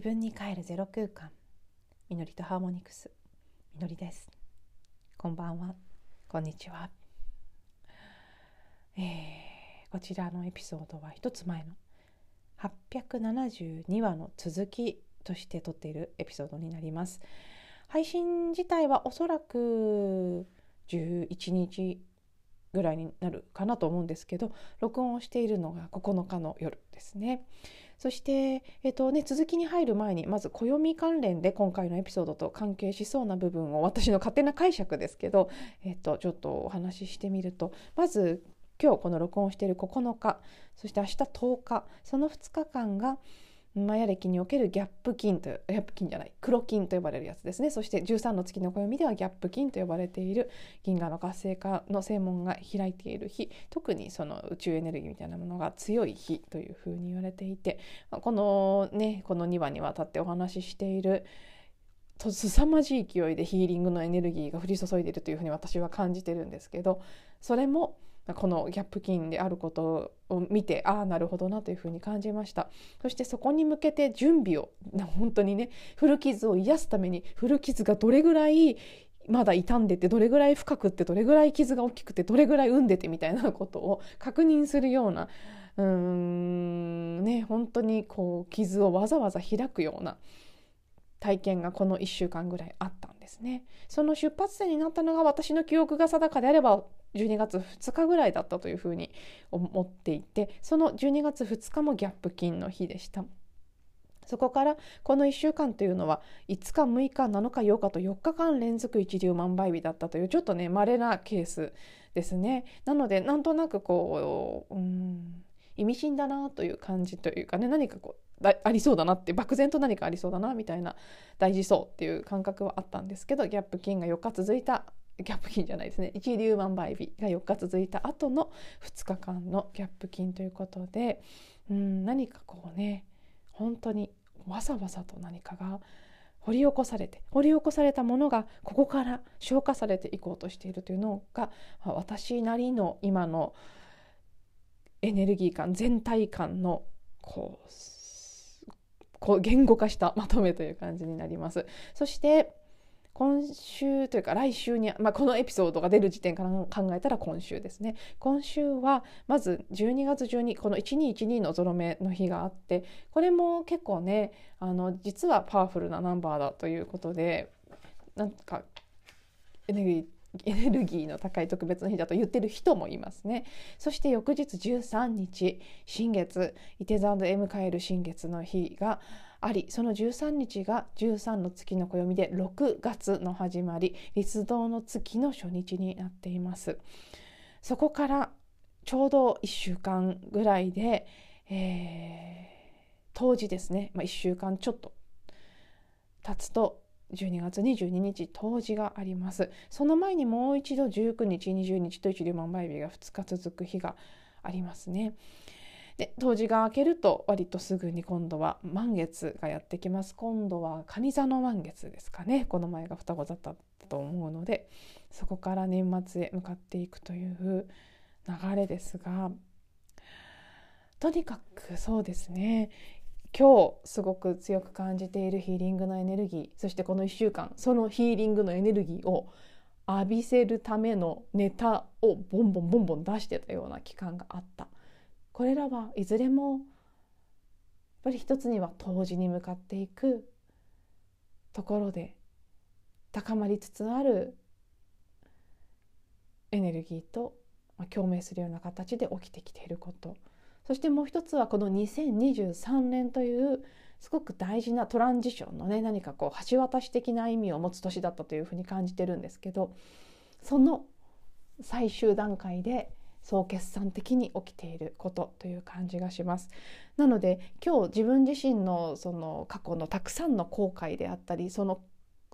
自分に帰るゼロ空間。みのりとハーモニクス。みのりです。こんばんは。こんにちは、えー、こちらのエピソードは一つ前の。872話の続きとして撮っているエピソードになります。配信自体はおそらく11日ぐらいになるかなと思うんですけど録音をしているのが9日の夜ですね。そして、えっとね、続きに入る前にまず暦関連で今回のエピソードと関係しそうな部分を私の勝手な解釈ですけど、えっと、ちょっとお話ししてみるとまず今日この録音している9日そして明日10日その2日間がマヤ歴におけるギャップ金とギャップ金じゃない黒金と呼ばれるやつですね。そして13の月の暦ではギャップ金と呼ばれている。銀河の活性化の正門が開いている日。特にその宇宙エネルギーみたいなものが強い日というふうに言われていて。このねこの2話にわたってお話ししていると凄まじい勢いでヒーリングのエネルギーが降り注いでいるというふうに私は感じてるんですけどそれもこのギャップ金であることを見てああなるほどなというふうに感じましたそしてそこに向けて準備を本当にね古傷を癒すために古傷がどれぐらいまだ傷んでてどれぐらい深くってどれぐらい傷が大きくてどれぐらい産んでてみたいなことを確認するようなうーんね本当にこう傷をわざわざ開くような体験がこの1週間ぐらいあったんですね。その出発点になったのが私の記憶が定かであれば12月2日ぐらいだったというふうに思っていてその12月2日もギャップ金の日でした。そこからこの1週間というのは5日6日7日8日と4日間連続一粒万倍日だったというちょっとね稀なケースですね。なのでなんとなくこううん意味深だなという感じというかね何かこうありそうだなって漠然と何かありそうだなみたいな大事そうっていう感覚はあったんですけどギャップ金が4日続いたギャップ金じゃないですね一粒万倍日が4日続いた後の2日間のギャップ金ということでうん何かこうね本当にわざわざと何かが掘り起こされて掘り起こされたものがここから消化されていこうとしているというのが私なりの今のエネルギー感全体感のこう言語化したまとめという感じになります。そして今週というか来週に、まあ、このエピソードが出る時点から考えたら今週ですね今週はまず12月12この1212のゾロ目の日があってこれも結構ねあの実はパワフルなナンバーだということでなんかエネルギーエネルギーの高い特別な日だと言ってる人もいますね。そして翌日13日、新月、イテザンド・エムカエル新月の日がありその13日が13の月の暦で6月の始まり立道の月の初日になっています。そこからちょうど1週間ぐらいで、えー、当時ですね、まあ、1週間ちょっと経つと12月22日冬至があります。その前にもう一度19日20日と一粒万倍日が2日続く日がありますね。で冬至が明けると割とすぐに今度は満月がやってきます。今度は蟹座の満月ですかね。この前が双子座だったと思うのでそこから年末へ向かっていくという流れですがとにかくそうですね。今日すごく強く感じているヒーリングのエネルギーそしてこの1週間そのヒーリングのエネルギーを浴びせるためのネタをボンボンボンボン出してたような期間があった。これらはいずれもやっぱり一つには冬至に向かっていくところで高まりつつあるエネルギーと共鳴するような形で起きてきていること。そしてもう一つはこの2023年というすごく大事なトランジションのね何かこう橋渡し的な意味を持つ年だったというふうに感じてるんですけどその最終段階で総決算的に起きていることという感じがします。なので今日自分自身のその過去のたくさんの後悔であったりその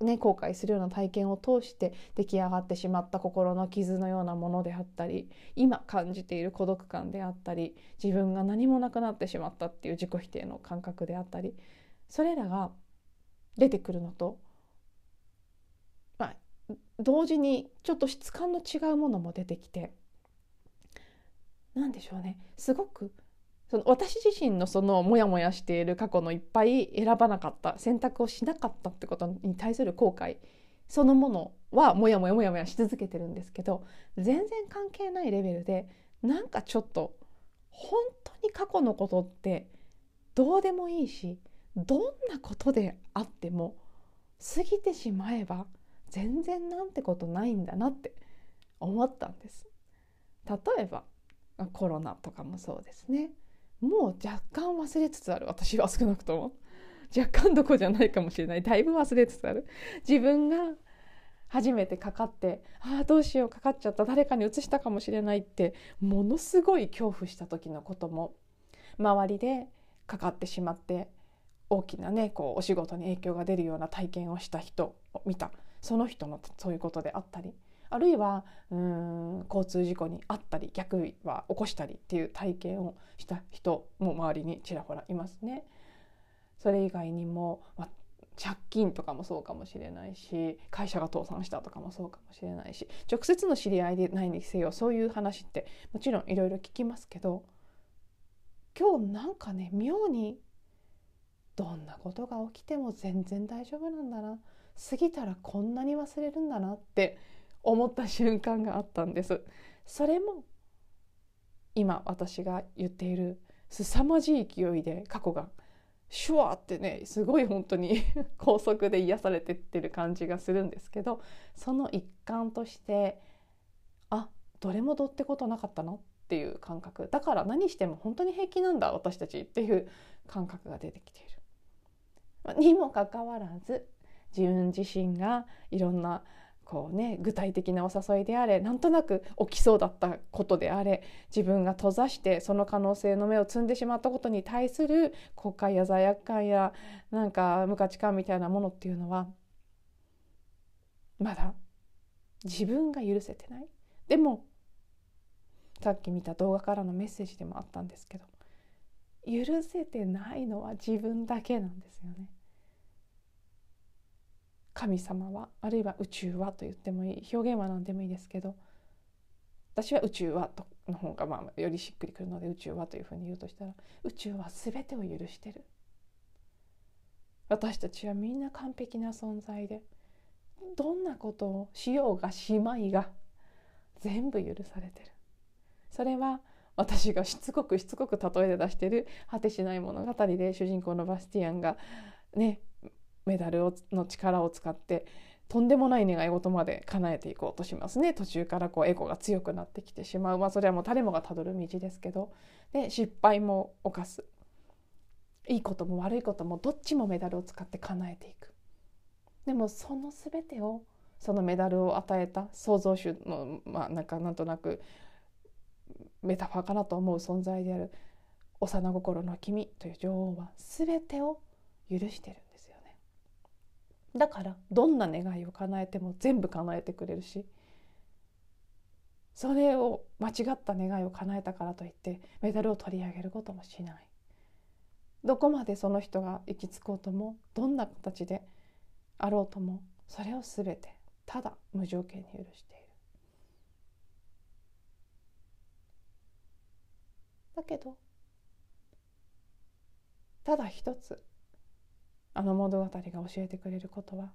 ね、後悔するような体験を通して出来上がってしまった心の傷のようなものであったり今感じている孤独感であったり自分が何もなくなってしまったっていう自己否定の感覚であったりそれらが出てくるのと、まあ、同時にちょっと質感の違うものも出てきて何でしょうねすごくその私自身のそのモヤモヤしている過去のいっぱい選ばなかった選択をしなかったってことに対する後悔そのものはモヤモヤモヤモヤし続けてるんですけど全然関係ないレベルでなんかちょっと本当に過去のことってどうでもいいしどんなことであっても過ぎてしまえば全然なんてことないんだなって思ったんです。例えばコロナとかもそうですね。もう若干忘れつつある。私は少なくとも。若干どこじゃないかもしれない。だいぶ忘れつつある。自分が初めてかかってああどうしようかかっちゃった。誰かにうつしたかもしれないってものすごい恐怖した時のことも周りでかかってしまって大きなねこうお仕事に影響が出るような体験をした人を見た。その人のそういうことであったり。あるいはうん交通事故にあったり逆は起こしたりっていう体験をした人も周りにちらほらいますね。それ以外にも、まあ、借金とかもそうかもしれないし会社が倒産したとかもそうかもしれないし直接の知り合いでないにせよそういう話ってもちろんいろいろ聞きますけど今日なんかね妙にどんなことが起きても全然大丈夫なんだな過ぎたらこんなに忘れるんだなって思った瞬間があったんですそれも今私が言っている凄まじい勢いで過去がシュワーってねすごい本当に 高速で癒されてってる感じがするんですけどその一環としてあどれもどってことなかったのっていう感覚だから何しても本当に平気なんだ私たちっていう感覚が出てきている。にもかかわらず自分自身がいろんなこうね具体的なお誘いであれなんとなく起きそうだったことであれ自分が閉ざしてその可能性の目を摘んでしまったことに対する後悔や罪悪感やなんか無価値観みたいなものっていうのはまだ自分が許せてない。でもさっき見た動画からのメッセージでもあったんですけど許せてないのは自分だけなんですよね。神様はあるいは宇宙はと言ってもいい表現は何でもいいですけど私は宇宙はとの方がまあよりしっくりくるので宇宙はというふうに言うとしたら宇宙は全てを許してる。私たちはみんな完璧な存在でどんなことをしようがしまいが全部許されてる。それは私がしつこくしつこく例えで出してる果てしない物語で主人公のバスティアンがねメダルをの力を使ってとんでもない願い事まで叶えていこうとしますね。途中からこうエゴが強くなってきてしまう。まあそれはもう誰もがたどる道ですけど。で失敗も犯す。いいことも悪いこともどっちもメダルを使って叶えていく。でもその全てをそのメダルを与えた創造主のまあなんかなんとなくメタファーかなと思う存在である幼心の君という女王は全てを許してる。だからどんな願いを叶えても全部叶えてくれるしそれを間違った願いを叶えたからといってメダルを取り上げることもしない。どこまでその人が行き着こうともどんな形であろうともそれを全てただ無条件に許している。だけどただ一つあの物語が教えてくれることは。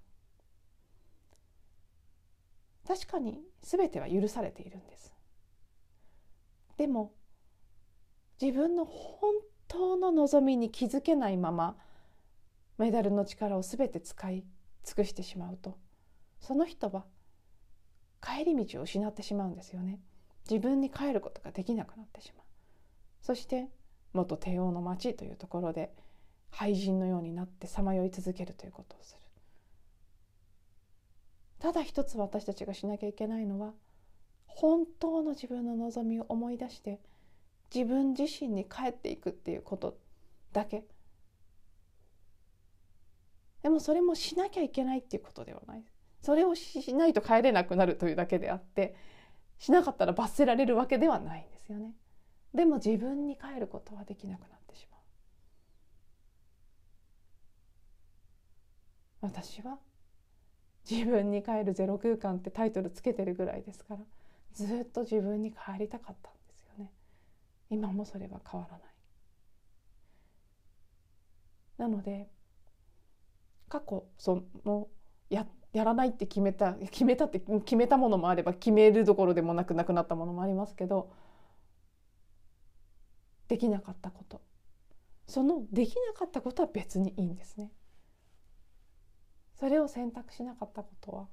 確かに全ては許されているんです。でも自分の本当の望みに気づけないままメダルの力を全て使い尽くしてしまうとその人は帰り道を失ってしまうんですよね。自分に帰ることができなくなってしまう。そして元帝王の町というところで廃人のようになってさまよい続けるということをする。ただ一つ私たちがしなきゃいけないのは本当の自分の望みを思い出して自分自身に帰っていくっていうことだけ。でもそれもしなきゃいけないっていうことではない。それをしないと帰れなくなるというだけであってしなかったら罰せられるわけではないんですよね。でも自分に帰ることはできなくなってしまう。私は？自分に帰るゼロ空間ってタイトルつけてるぐらいですからずっと自分に帰りたかったんですよね。今もそれは変わらない。なので過去そのややらないって決めた決めたって決めたものもあれば決めるどころでもなくなくなったものもありますけどできなかったこと。そのできなかったことは別にいいんですね。それを選択しなかったことは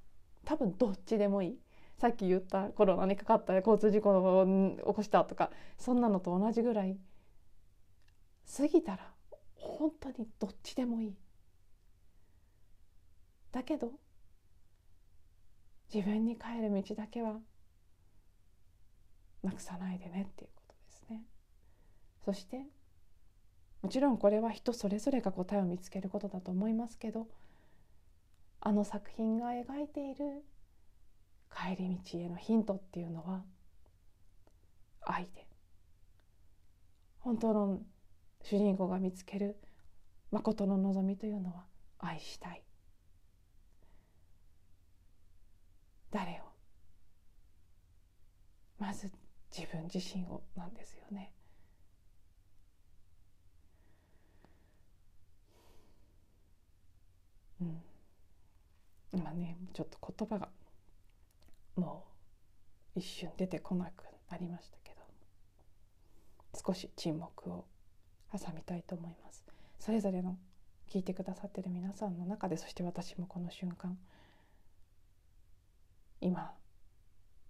多分どっちでもいい。さっき言ったコロナにかかった交通事故を起こしたとかそんなのと同じぐらい過ぎたら本当にどっちでもいい。だけど自分に帰る道だけはなくさないでねっていうことですね。そしてもちろんこれは人それぞれが答えを見つけることだと思いますけどあの作品が描いている帰り道へのヒントっていうのは愛で。本当の主人公が見つける誠の望みというのは愛したい。誰を？まず自分自身をなんですよね。うん、今ねちょっと言葉がもう一瞬出てこなくなりましたけど少し沈黙を挟みたいと思いますそれぞれの聞いてくださってる皆さんの中でそして私もこの瞬間今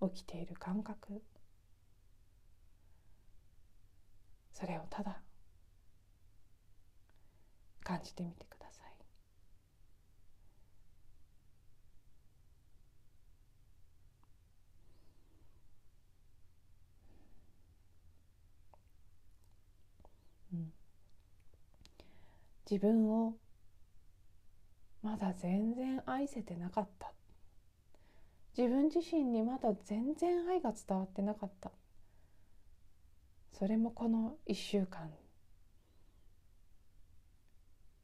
起きている感覚それをただ感じてみてください。うん、自分をまだ全然愛せてなかった。自分自身にまだ全然愛が伝わってなかった。それもこの1週間。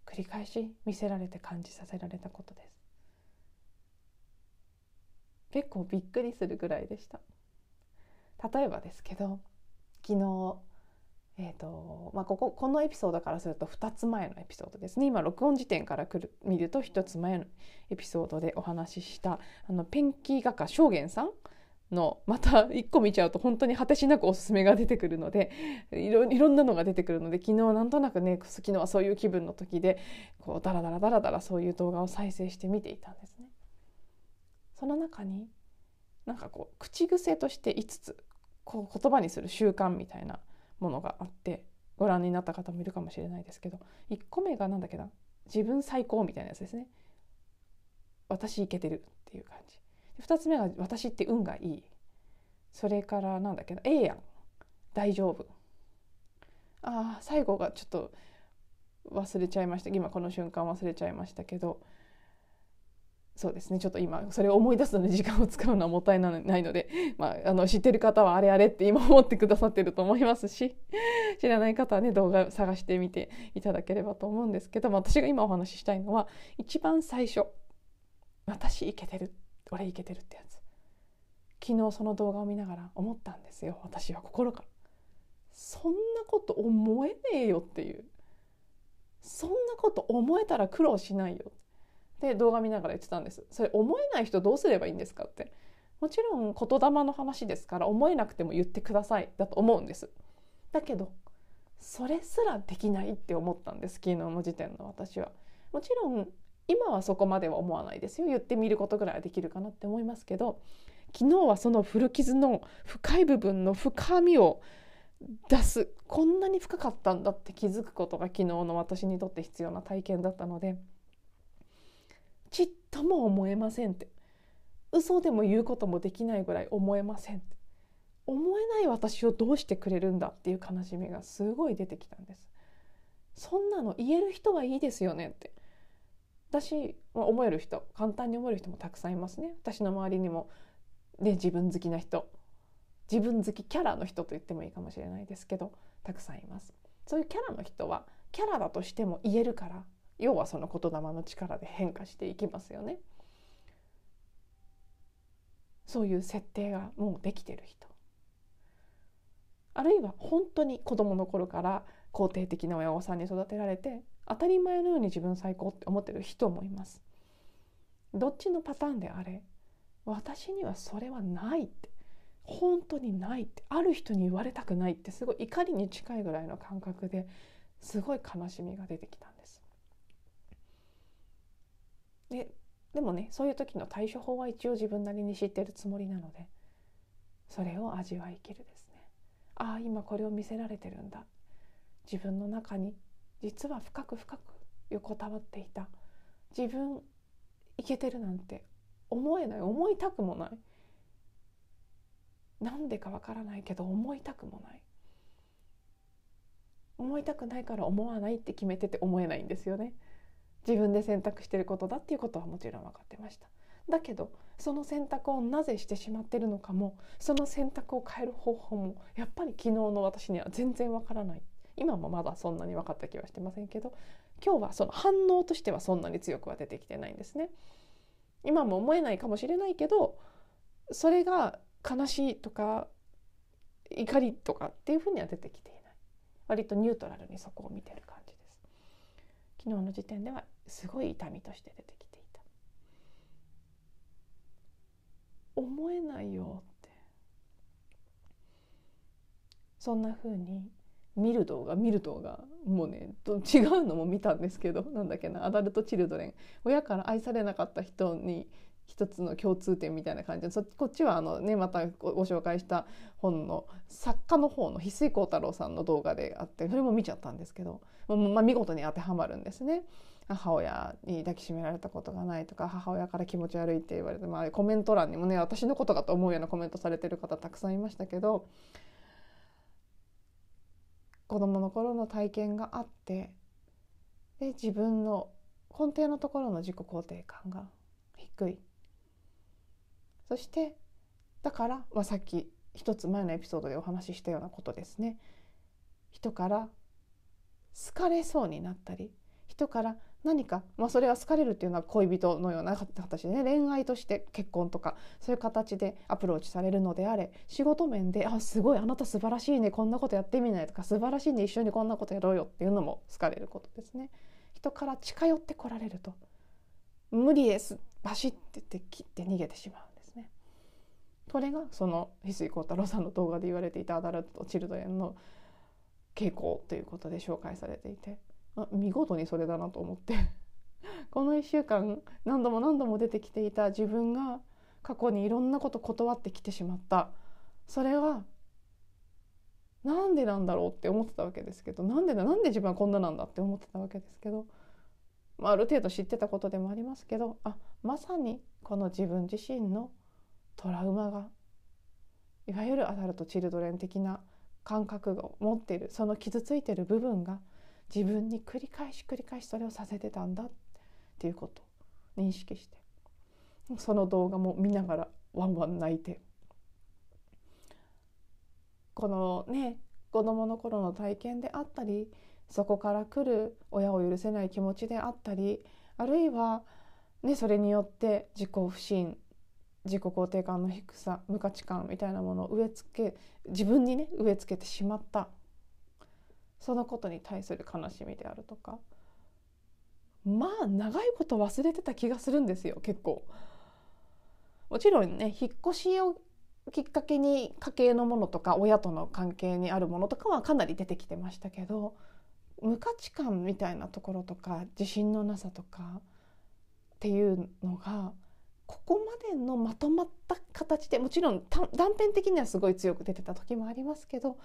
繰り返し見せられて感じさせられたことです。結構びっくりするぐらいでした。例えばですけど昨日えーとまあ、こここのエピソードからすると2つ前のエピソードですね今録音時点からくる見ると1つ前のエピソードでお話ししたあのペンキ画家正元さんのまた1個見ちゃうと本当に果てしなくおすすめが出てくるのでいろいろんなのが出てくるので昨日なんとなくね昨日はそういう気分の時でこうダラダラダラダラそういう動画を再生して見ていたんですね。その中になんかこう口癖として5つこう言葉にする習慣みたいなものがあってご覧になった方もいるかもしれないですけど1個目が何だっけな自分最高みたいなやつですね。私いけてるっていう感じ。2つ目が私って運がいい。それからなんだっけなええやん。大丈夫。ああ最後がちょっと忘れちゃいました。今この瞬間忘れちゃいましたけどそうですね。ちょっと今それを思い出すのに時間を使うのはもったいないので、まあ、あの知ってる方はあれあれって今思ってくださってると思いますし 知らない方はね動画探してみていただければと思うんですけど、私が今お話ししたいのは一番最初「私いけてる俺いけてる」ってやつ。昨日その動画を見ながら思ったんですよ。私は心から。そんなこと思えねえよっていう。そんなこと思えたら苦労しないよ。で動画見ながら言ってたんです。それ思えない人どうすればいいんですかって。もちろん言霊の話ですから思えなくても言ってくださいだと思うんです。だけどそれすらできないって思ったんです。昨日の時点の私は。もちろん今はそこまでは思わないですよ。言ってみることぐらいはできるかなって思いますけど昨日はその古傷の深い部分の深みを出すこんなに深かったんだって気づくことが昨日の私にとって必要な体験だったのでとも思えませんって。嘘でも言うこともできないぐらい思えませんって。思えない私をどうしてくれるんだっていう悲しみがすごい出てきたんです。そんなの言える人はいいですよねって。私、まあ、思える人簡単に思える人もたくさんいますね。私の周りにもね自分好きな人自分好きキャラの人と言ってもいいかもしれないですけどたくさんいます。そういうキャラの人はキャラだとしても言えるから要はその言霊の力で変化していきますよね。そういう設定がもうできてる人あるいは本当に子供の頃から肯定的な親御さんに育てられて当たり前のように自分最高って思ってる人もいますどっちのパターンであれ私にはそれはないって本当にないってある人に言われたくないってすごい怒りに近いぐらいの感覚ですごい悲しみが出てきたんです。ででもねそういう時の対処法は一応自分なりに知ってるつもりなのでそれを味わいきるですね。ああ今これを見せられてるんだ。自分の中に実は深く深く横たわっていた。自分いけてるなんて思えない思いたくもない。なんでかわからないけど思いたくもない。思いたくないから思わないって決めてて思えないんですよね。自分で選択してることだっていうことはもちろん分かってました。だけどその選択をなぜしてしまってるのかもその選択を変える方法もやっぱり昨日の私には全然わからない。今もまだそんなに分かった気はしてませんけど今日はその反応としてはそんなに強くは出てきてないんですね。今も思えないかもしれないけどそれが悲しいとか怒りとかっていうふうには出てきていない。割とニュートラルにそこを見てる感じです。昨日の時点ではすごい痛みとして出てきていた。思えないよって。そんなふうに見る動画見る動画もうね違うのも見たんですけどなんだっけなアダルト・チルドレン。親から愛されなかった人に一つの共通点みたいな感じ。でそこっちはあの、ね、またご紹介した本の作家の方の翡翠幸太郎さんの動画であってそれも見ちゃったんですけど、まあ、見事に当てはまるんですね。母親に抱きしめられたことがないとか母親から気持ち悪いって言われて、まあ、コメント欄にもね私のことかと思うようなコメントされてる方たくさんいましたけど子どもの頃の体験があってで自分の根底のところの自己肯定感が低い。そしてだから、まあ、さっき一つ前のエピソードでお話ししたようなことですね。人から好かれそうになったり人から何か、まあ、それは好かれるっていうのは恋人のような形でね恋愛として結婚とかそういう形でアプローチされるのであれ仕事面で「あすごいあなた素晴らしいねこんなことやってみない」とか「素晴らしいね一緒にこんなことやろうよ」っていうのも好かれることですね。人から近寄ってこられると「無理ですバシッてって切って逃げてしまうんですね。これがその翡翠幸太郎さんの動画で言われていたアダルト・チルドレンの傾向ということで紹介されていて。見事にそれだなと思って。この1週間何度も何度も出てきていた自分が過去にいろんなこと断ってきてしまった。それはなんでなんだろうって思ってたわけですけどなんでだなんで自分はこんななんだって思ってたわけですけど、まあ、ある程度知ってたことでもありますけどあまさにこの自分自身のトラウマがいわゆるアダルト・チルドレン的な感覚を持っているその傷ついてる部分が自分に繰り返し繰り返しそれをさせてたんだっていうことを認識して。その動画も見ながらワンワン泣いて。このね子どもの頃の体験であったりそこから来る親を許せない気持ちであったりあるいは、ね、それによって自己不信自己肯定感の低さ無価値観みたいなものを植え付け自分にね植え付けてしまった。そのことに対する悲しみであるとかまあ長いこと忘れてた気がするんですよ結構。もちろんね引っ越しをきっかけに家計のものとか親との関係にあるものとかはかなり出てきてましたけど無価値観みたいなところとか自信のなさとかっていうのがここまでのまとまった形でもちろん断片的にはすごい強く出てた時もありますけど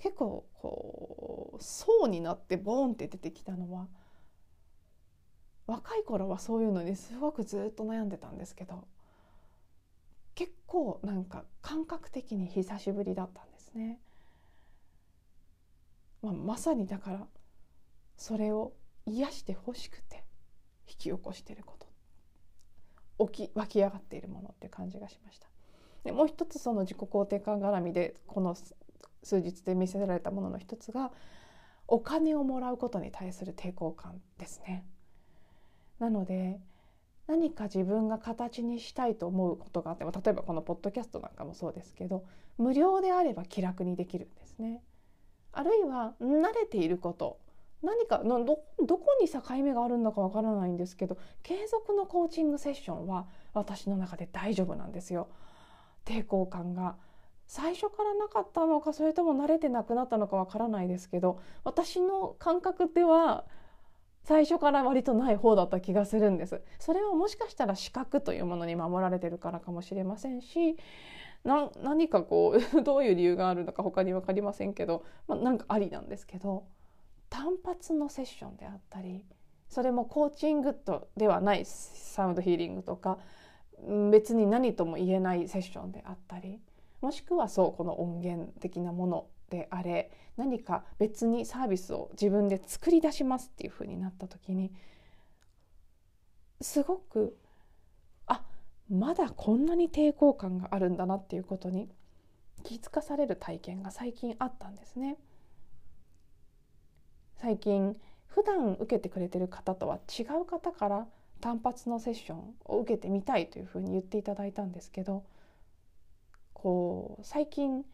結構こう層になってボーンって出てきたのは若い頃はそういうのにすごくずっと悩んでたんですけど結構なんか感覚的に久しぶりだったんですね。まあ、まさにだからそれを癒してほしくて引き起こしていること起き湧き上がっているものって感じがしました。でもう一つその自己肯定感絡みでこの数日で見せられたものの一つがお金をもらうことに対する抵抗感ですね。なので何か自分が形にしたいと思うことがあっても例えばこのポッドキャストなんかもそうですけど無料であれば気楽にできるんですね。あるいは慣れていること何かどどこに境目があるんだかわからないんですけど継続のコーチングセッションは私の中で大丈夫なんですよ。抵抗感が最初からなかったのかそれとも慣れてなくなったのかわからないですけど私の感覚では最初から割とない方だった気がするんです。それはもしかしたら資格というものに守られてるからかもしれませんし何かこう どういう理由があるのか他に分かりませんけど、まあ、なんかありなんですけど単発のセッションであったりそれもコーチングとではないサウンドヒーリングとか別に何とも言えないセッションであったりもしくはそうこの音源的なものであれ何か別にサービスを自分で作り出しますっていうふうになった時にすごくあまだこんなに抵抗感があるんだなっていうことに気づかされる体験が最近あったんですね。最近普段受けてくれてる方とは違う方から単発のセッションを受けてみたいというふうに言っていただいたんですけどこう最近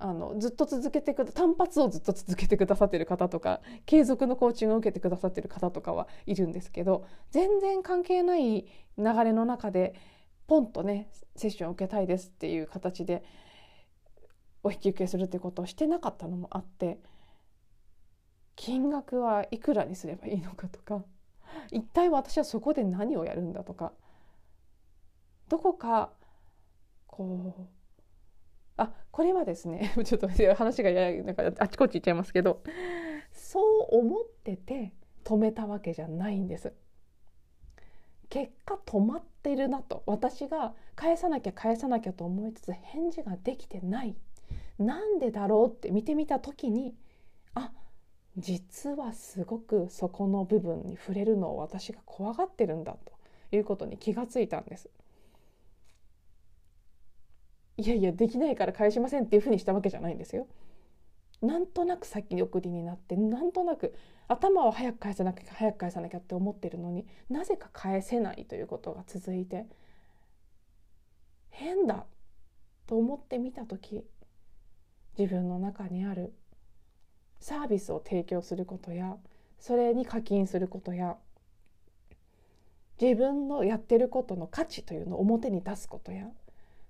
あのずっと続けてく単発をずっと続けてくださってる方とか継続のコーチングを受けてくださってる方とかはいるんですけど全然関係ない流れの中でポンとねセッションを受けたいですっていう形でお引き受けするってことをしてなかったのもあって金額はいくらにすればいいのかとか一体私はそこで何をやるんだとかどこかこうあこれはですね ちょっと話がややなんかあちこち行っちゃいますけどそう思ってて止めたわけじゃないんです。結果止まってるなと私が返さなきゃ返さなきゃと思いつつ返事ができてないなんでだろうって見てみた時にあ実はすごくそこの部分に触れるのを私が怖がってるんだということに気がついたんです。いやいやできないから返しませんっていうふうにしたわけじゃないんですよ。なんとなく先送りになってなんとなく頭は早く返さなきゃ早く返さなきゃって思ってるのになぜか返せないということが続いて変だと思ってみた時自分の中にあるサービスを提供することやそれに課金することや自分のやってることの価値というのを表に出すことや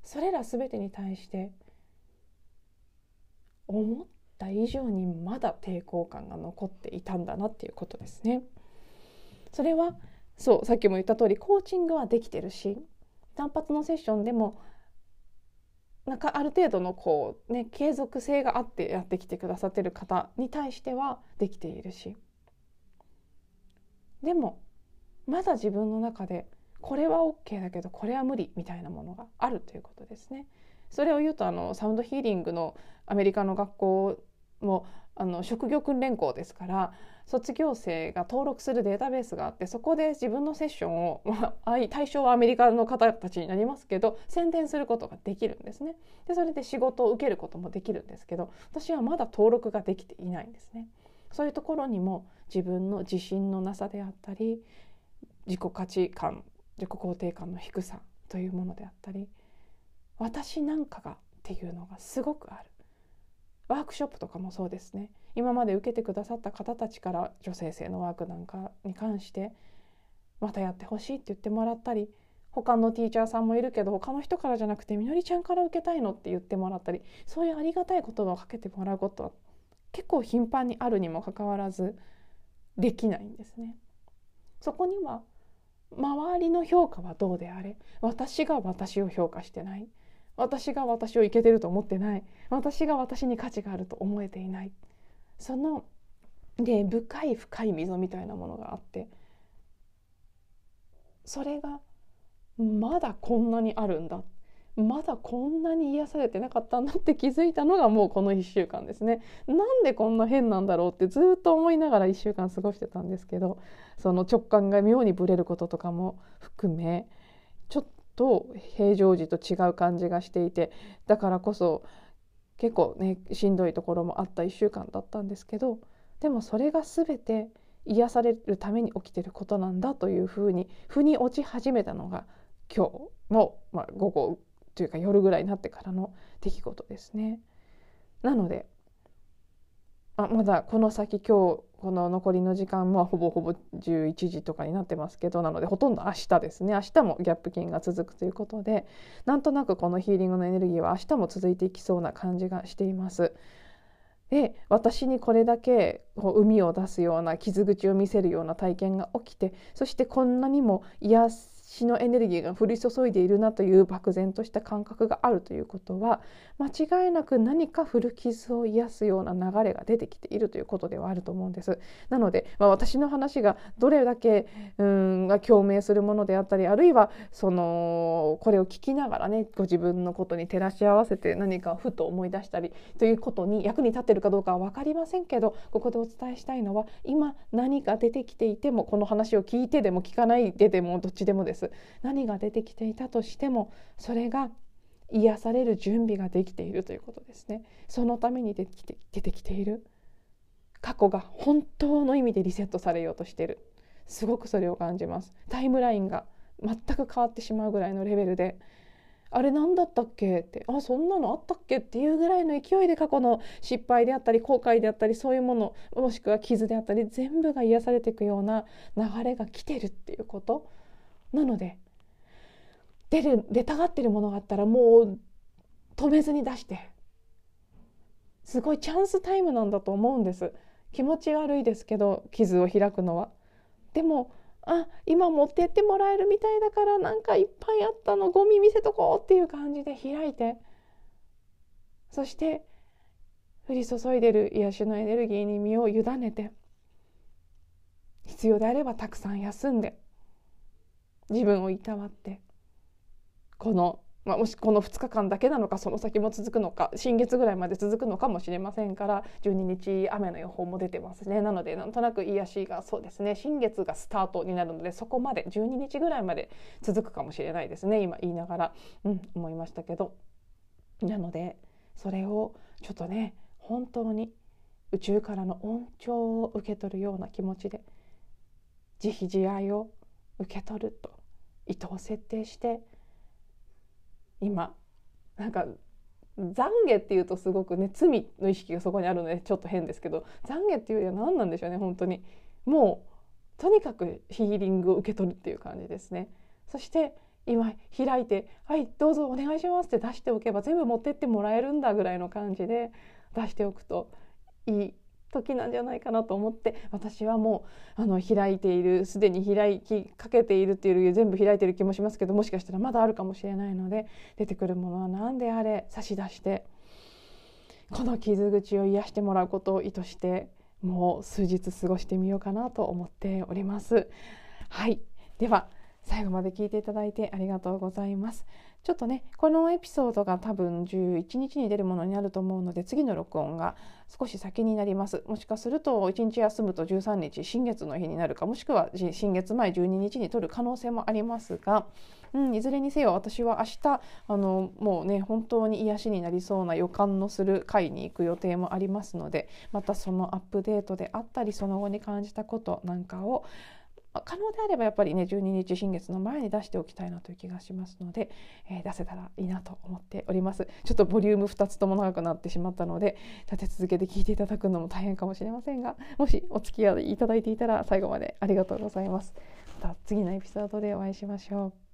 それら全てに対して思った以上にまだ抵抗感が残っていたんだなっていうことですね。それはそうさっきも言った通りコーチングはできてるし単発のセッションでもなんかある程度のこうね継続性があってやってきてくださってる方に対してはできているしでもまだ自分の中でこれは OK だけどこれは無理みたいなものがあるということですね。それを言うとあのサウンドヒーリングのアメリカの学校もあの職業訓練校ですから卒業生が登録するデータベースがあってそこで自分のセッションを、まあ、対象はアメリカの方たちになりますけど宣伝することができるんですねでそれで仕事を受けることもできるんですけど私はまだ登録ができていないんですねそういうところにも自分の自信のなさであったり自己価値観自己肯定感の低さというものであったり私なんかがっていうのがすごくあるワークショップとかもそうですね今まで受けてくださった方たちから女性性のワークなんかに関してまたやってほしいって言ってもらったり他のティーチャーさんもいるけど他の人からじゃなくてみのりちゃんから受けたいのって言ってもらったりそういうありがたい言葉をかけてもらうことは結構頻繁にあるにもかかわらずできないんですね。そこには周りの評価はどうであれ？私が私を評価してない？私が私をいけてると思ってない？私が私に価値があると思えていない？そので深い深い溝みたいなものがあって。それがまだこんなにあるんだまだこんなに癒されてなかったんだって気づいたのがもうこの1週間ですね。なんでこんな変なんだろうってずっと思いながら1週間過ごしてたんですけどその直感が妙にぶれることとかも含めちょっと平常時と違う感じがしていてだからこそ結構ねしんどいところもあった1週間だったんですけどでもそれが全て癒されるために起きてることなんだというふうに腑に落ち始めたのが今日の、まあ、午後というか夜ぐらいになってからの出来事ですね。なのであまだこの先今日この残りの時間もほぼほぼ11時とかになってますけどなのでほとんど明日ですね明日もギャップ金が続くということでなんとなくこのヒーリングのエネルギーは明日も続いていきそうな感じがしています。で私にこれだけこう海を出すような傷口を見せるような体験が起きてそしてこんなにも癒す死のエネルギーが降り注いでいるなという漠然とした感覚があるということは間違いなく何か古傷を癒すような流れが出てきているということではあると思うんです。なので、まあ、私の話がどれだけうんが共鳴するものであったりあるいはそのこれを聞きながらねご自分のことに照らし合わせて何かふと思い出したりということに役に立っているかどうかは分かりませんけどここでお伝えしたいのは今何か出てきていてもこの話を聞いてでも聞かないででもどっちでもです。何が出てきていたとしてもそれが癒される準備ができているということですね。そのために出てきて出てきている。過去が本当の意味でリセットされようとしている。すごくそれを感じます。タイムラインが全く変わってしまうぐらいのレベルで。あれ何だったっけって。あそんなのあったっけっていうぐらいの勢いで過去の失敗であったり後悔であったりそういうものもしくは傷であったり全部が癒されていくような流れが来てるっていうこと。なので出る出たがってるものがあったらもう止めずに出してすごいチャンスタイムなんだと思うんです。気持ち悪いですけど傷を開くのは。でもあ今持ってってもらえるみたいだからなんかいっぱいあったのゴミ見せとこうっていう感じで開いてそして降り注いでる癒しのエネルギーに身を委ねて必要であればたくさん休んで自分をいたわって。この、まあ、もしこの2日間だけなのかその先も続くのか新月ぐらいまで続くのかもしれませんから12日雨の予報も出てますね。なのでなんとなく癒しがそうですね。新月がスタートになるのでそこまで12日ぐらいまで続くかもしれないですね。今言いながら、うん、思いましたけど。なのでそれをちょっとね本当に宇宙からの恩寵を受け取るような気持ちで慈悲慈愛を受け取ると。意図を設定して今なんか懺悔っていうとすごくね罪の意識がそこにあるのでちょっと変ですけど懺悔っていうよりは何なんでしょうね本当に。もうとにかくヒーリングを受け取るっていう感じですね。そして今開いて「はいどうぞお願いします」って出しておけば全部持ってってもらえるんだぐらいの感じで出しておくといい時なんじゃないかなと思って私はもうあの開いているすでに開きかけているっていうより全部開いている気もしますけどもしかしたらまだあるかもしれないので出てくるものは何であれ差し出してこの傷口を癒してもらうことを意図してもう数日過ごしてみようかなと思っております。はいでは最後まで聞いていただいてありがとうございます。ちょっとねこのエピソードが多分11日に出るものになると思うので次の録音が少し先になりますもしかすると1日休むと13日新月の日になるかもしくは新月前12日に取る可能性もありますが、うん、いずれにせよ私は明日あのもうね本当に癒しになりそうな予感のする会に行く予定もありますのでまたそのアップデートであったりその後に感じたことなんかを可能であればやっぱりね12日新月の前に出しておきたいなという気がしますので、えー、出せたらいいなと思っております。ちょっとボリューム2つとも長くなってしまったので立て続けて聞いていただくのも大変かもしれませんがもしお付き合いいただいていたら最後までありがとうございます。また次のエピソードでお会いしましょう。